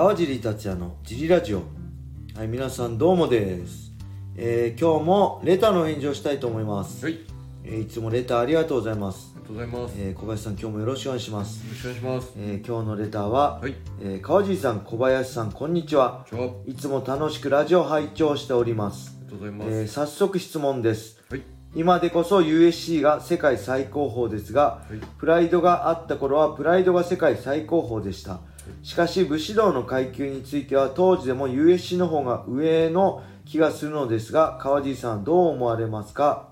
川尻達也のジリラジオ。はい皆さんどうもです、えー今日もレターの返事をしたいと思います、はい、ありえーいつもレターありがとうございます、がとうございます。よえー小林さん今日もよろしくお願いします、ろしくお願いします。えー今日のレターは、はい、えー川尻さん小林さんこんにちは。い。つも楽しくラジオ拝聴しております、りがとうございます。えー早速質問です。はい、今でこそ USC が世界最高峰ですが、はい。プライドがあった頃はプライドが世界最高峰でしたしかし武士道の階級については当時でも USC の方が上の気がするのですが川尻さんどう思われますか？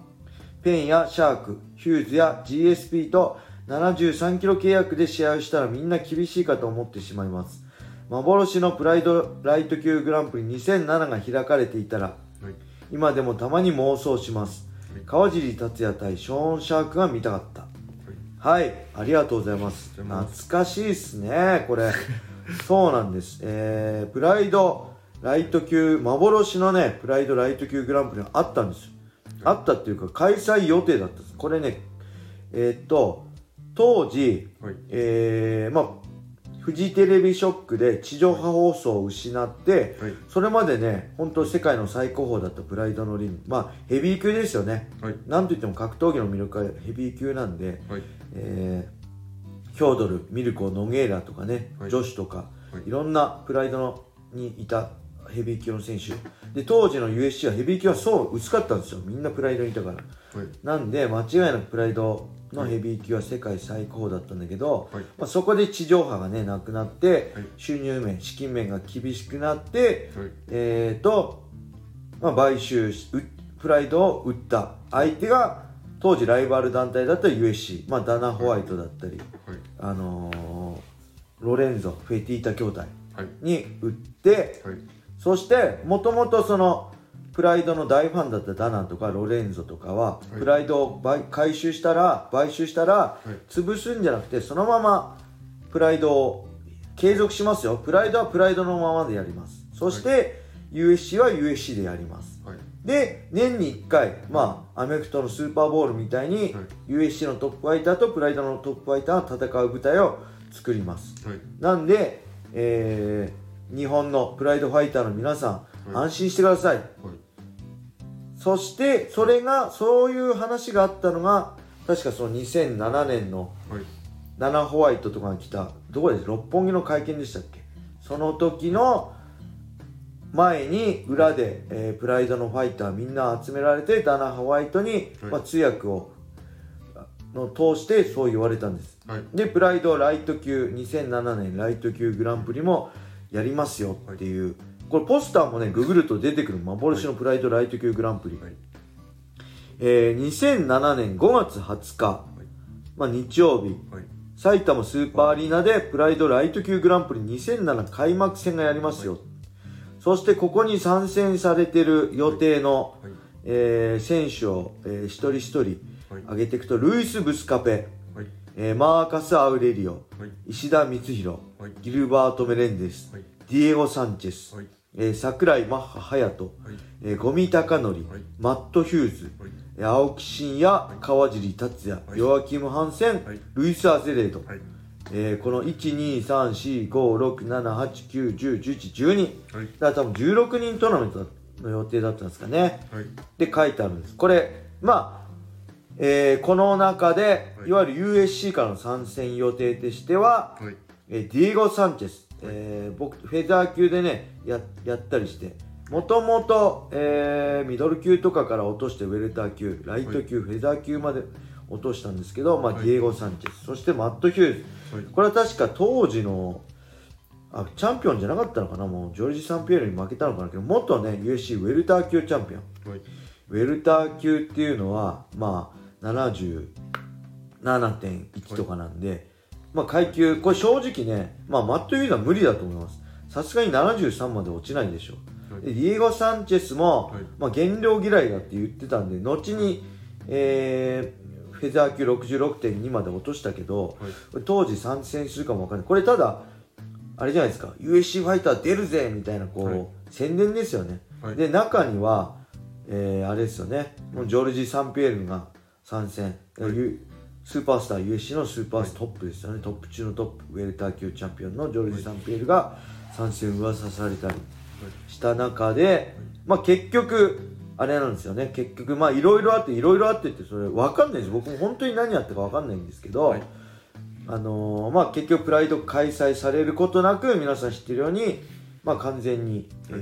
ペンやシャークヒューズや GSP と73キロ契約で試合をしたらみんな厳しいかと思ってしまいます。幻のプライドライト級グランプリ2007が開かれていたらはい、今でもたまに妄想します。はい。川尻達也対ショーン・シャークが見たかったはいありがとうございます。懐かしいっすねこれ。そうなんです。えー、プライドライト級幻のねプライドライト級グランプリがあったんですよ。あったっていうか開催予定だったんです。これねえーっと当時はい、えー、まあフジテレビショックで地上波放送を失って、はい、それまでね、本当世界の最高峰だったプライドのリング。まあ、ヘビー級ですよね。はい、なんといっても格闘技の魅力はヘビー級なんで、はい、えー、ヒョードル、ミルコ、ノゲーラとかね、はい。女子とか、はい。いろんなプライドのにいたヘビー級の選手。で、当時の USC はヘビー級はそう薄かったんですよ。みんなプライドにいたから。はい、なんで、間違いなくプライドのヘビー級は世界最高だったんだけど、はい。まあ、そこで地上波がね、なくなって、はい。収入面、資金面が厳しくなって、はい、えーと、まあ、買収プライドを売った。相手が、当時ライバル団体だった USC、まあ、ダナ・ホワイトだったり、はい、あのーロレンゾ、フェティータ兄弟はい、に売って、はい、そして、もともとその、プライドの大ファンだったダナとかロレンゾとかは、はい。プライドを買回収したら、買収したら、はい。潰すんじゃなくて、そのままプライドを継続しますよ。プライドはプライドのままでやります。そして、USC は USC でやります。はい、で、年に1回、まあ、アメフトのスーパーボールみたいに、はい。USC のトップファイターとプライドのトップファイターが戦う舞台を作ります。はい、なんで、えー日本のプライドファイターの皆さん、はい。安心してください。はい、そして、それが、そういう話があったのが、確かその2007年のはい、ダナ・ホワイトとかが来た、どこで六本木の会見でしたっけ？その時の前に裏で、えープライドのファイターみんな集められて、ダナ・ホワイトに、はい。まあ、通訳をの通してそう言われたんです。はい、で、プライドライト級、2007年ライト級グランプリもやりますよっていう、これポスターもね、ググると出てくる幻のプライドライト級グランプリ。はい、えー2007年5月20日、まあ、日曜日、はい、埼玉スーパーアリーナでプライドライト級グランプリ2007開幕戦がやりますよ。そしてここに参戦されてる予定の、はい、えー選手を、えー一人一人はい、挙げていくと、ルイス・ブスカペ、はい、えーマーカス・アウレリオ、はい、石田光弘、はい。ギルバート・メレンデス、はい、ディエゴ・サンチェス、はい、えー桜井マッハ隼人、はい、えーゴミ高則、はい。マット・ヒューズ、はい、えー青木真也、川尻達也、はい。ヨアキム・ハンセン、はい。ルイス・アゼレード、はい、えーこの123456789101112はい、だから多分16人トーナメントの予定だったんですかね。はい、で書いてあるんです。これまあえーこの中で、はい。い、わゆる USC からの参戦予定としては、はい、えーディエゴ・サンチェス、えー僕フェザー級でねややったりしてもともと、えーミドル級とかから落としてウェルター級ライト級、フェザー級まで落としたんですけど、まあはい。ディエゴ・サンチェス。そしてマット・ヒューズ。はい、これは確か当時のあチャンピオンじゃなかったのかな？もうジョルジュ・サンピエールに負けたのかな？けど元ね UFC ウェルター級チャンピオン。はい、ウェルター級っていうのはまあ77.1とかなんで、まあ階級これ正直ねまあマット・ヒューズは無理だと思います。さすがに73まで落ちないでしょはい。でディエゴ・サンチェスも、はい。まあ、減量嫌いだって言ってたんで後に、えーフェザー級66.2まで落としたけど、はい。当時参戦するかもわかんない。これただあれじゃないですか。USC ファイター出るぜみたいなこう、はい。宣伝ですよね、はい。で中には、えーあれですよね。もうジョルジ・サンピエールが参戦、スーパースター USC のスーパーストップですよね、トップ中のトップ。ウェルター級チャンピオンのジョルジ・サンピエールが参戦。噂されたりした中で、まあ、結局あれなんですよね。結局まあいろいろあっていろいろあってってそれ分かんないです。僕も本当に何やったか分かんないんですけど、はい。あのーまあ結局プライド開催されることなく皆さん知ってるように、まあ、完全に、え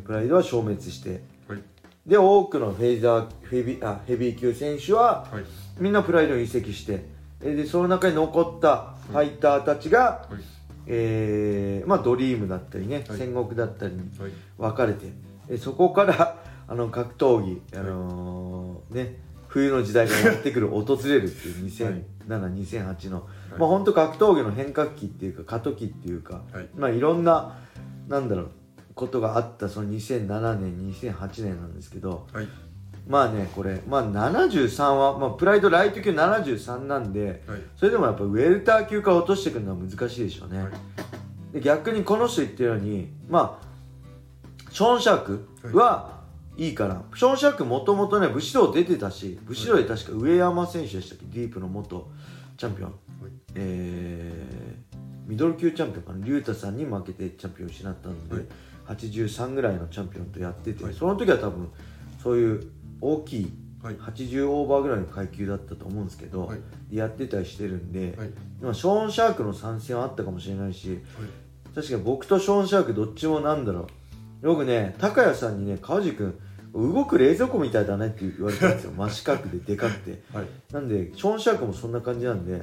ープライドは消滅してはい。で多くのフェイザーフェビあヘビー級選手ははい。みんなプライドに移籍してえでその中に残ったファイターたちが、はい。えーまあ、ドリームだったりね、はい。戦国だったりにはい。分かれてえそこからあの格闘技、あのーね、冬の時代がやってくる訪れるっていう2007、2008の、まあ本当格闘技の変革期っていうか過渡期っていうか、はい。まあいろんななんだろうことがあったその2007年2008年なんですけどはい。まあねこれ、まあ、73は、まあ、プライドライト級73なんではい。それでもやっぱウェルター級から落としてくるのは難しいでしょうね、はい。で逆にこの人言ってるようにまあショーン・シャークはいいから、ショーン・シャークもともとね武士道出てたし武士道で確か上山選手でしたっけ？ディープの元チャンピオン、えーミドル級チャンピオンかな？竜太さんに負けてチャンピオンを失ったので、はい。83ぐらいのチャンピオンとやってて、はい。その時は多分そういう大きいはい。80オーバーぐらいの階級だったと思うんですけど、はい。やってたりしてるんで、はい。まあショーン・シャークの参戦はあったかもしれないし確かに僕とショーン・シャークどっちもなんだろう僕ね高谷さんにね川地君動く冷蔵庫みたいだねって言われたんですよ。真四角ででかくて。はい。なんでショーン・シャークもそんな感じなんで、はい。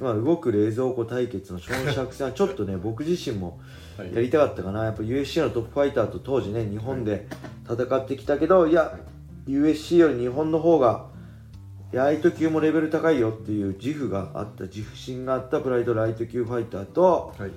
まあ、動く冷蔵庫対決のショーン・シャーク戦はちょっとね僕自身もはい。やりたかったかな。やっぱ USC のトップファイターと当時ね日本で戦ってきたけどいや USC より日本の方がライト級もレベル高いよっていう自負があった自負心があったプライドライト級ファイターとはい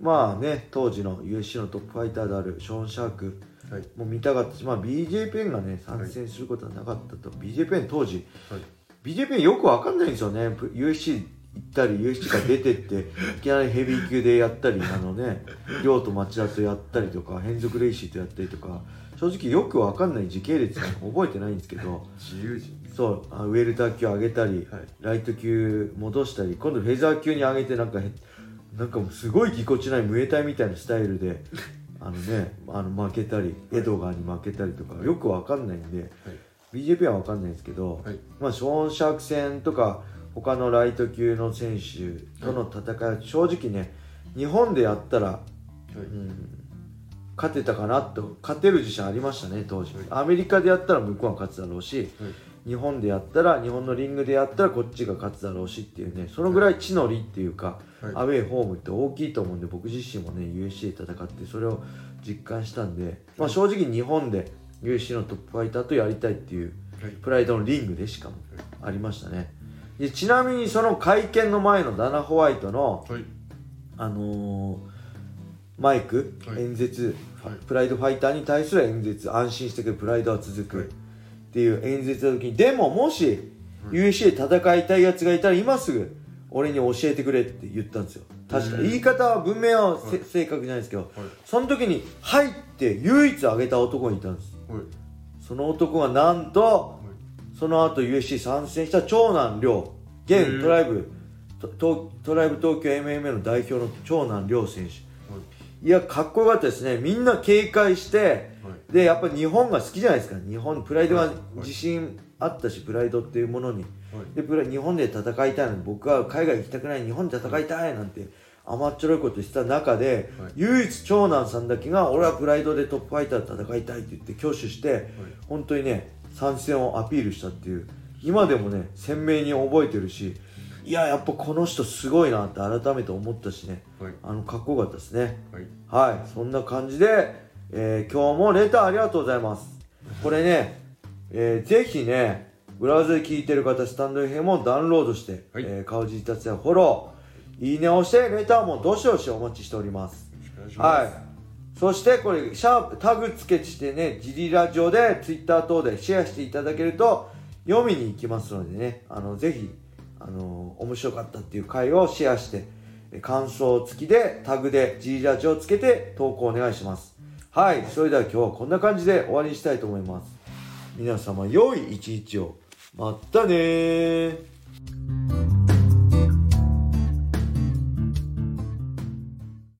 まあね当時の USC のトップファイターであるショーン・シャークはい。も見たかったし、まあ、BJ ペンがね参戦することはなかったと、BJ ペン当時はい。BJ ペンよくわかんないんですよね。USC 行ったり USC から出てって いきなりヘビー級でやったりあのね亮と町田とやったりとか変則レイシーとやったりとか正直よくわかんない時系列覚えてないんですけど 自由人。そうあウェルター級上げたり、はい。ライト級戻したり今度フェザー級に上げてなんかへなんかもうすごいぎこちないムエタイみたいなスタイルであのねあの負けたりエドガーに負けたりとかよくわかんないんで、はい。BJP はわかんないんですけど、はい。まあ、ショーン・シャーク戦とか他のライト級の選手との戦いは正直ね日本でやったら、はい。うん、勝てたかなと勝てる自信ありましたね当時、はい。アメリカでやったら向こうが勝つだろうし、はい日本でやったら日本のリングでやったらこっちが勝つだろうしっていうねそのぐらい地の利っていうか、はい。アウェーホームって大きいと思うんで僕自身もね USC で戦ってそれを実感したんで、まあ、正直日本で USC のトップファイターとやりたいっていうはい。プライドのリングでしかもありましたね。でちなみにその会見の前のダナ・ホワイトの、はい。あのーマイク、はい。演説、はい。プライドファイターに対する演説安心してくれプライドは続く、はいっていう演説の時にでももし USC で戦いたいやつがいたら今すぐ俺に教えてくれって言ったんですよ。確か。うん。言い方は文明はせ、はい。正確じゃないですけどはい。その時に「はい」って唯一挙げた男がいたんです。はい。その男がなんとその後 USC 参戦した長男亮。現トライブととトライブ東京 MMA の代表の長男亮選手。いやかっこよかったですね。みんな警戒してはいでやっぱ日本が好きじゃないですか。日本プライドがはい。自信あったしプライドっていうものに。はい。でプラ日本で戦いたいの。に僕は海外行きたくない日本で戦いたいなんて甘っちょろいことしてた中で、はい。唯一長男さんだけが俺はプライドでトップファイターと戦いたいって言って挙手して、本当にね参戦をアピールしたっていう。今でもね鮮明に覚えてるしいややっぱこの人すごいなって改めて思ったしね。はい。あのかっこよかったですね。はい。はい。そんな感じで、えー今日もレターありがとうございます。これね、えーぜひねブラウザで聞いてる方スタンド FM もダウンロードして、はい。えー川尻達也フォローいいねをしてレターもどしどしお待ちしております。いします。はい。そしてこれシャープタグつけしてねジリラジオでツイッター等でシェアしていただけると読みに行きますのでね。あのぜひあの面白かったっていう回をシェアしてえ感想付きでタグでジリラジオつけて投稿お願いしますはいそれでは今日はこんな感じで終わりにしたいと思います。皆様良い一日を。またねー。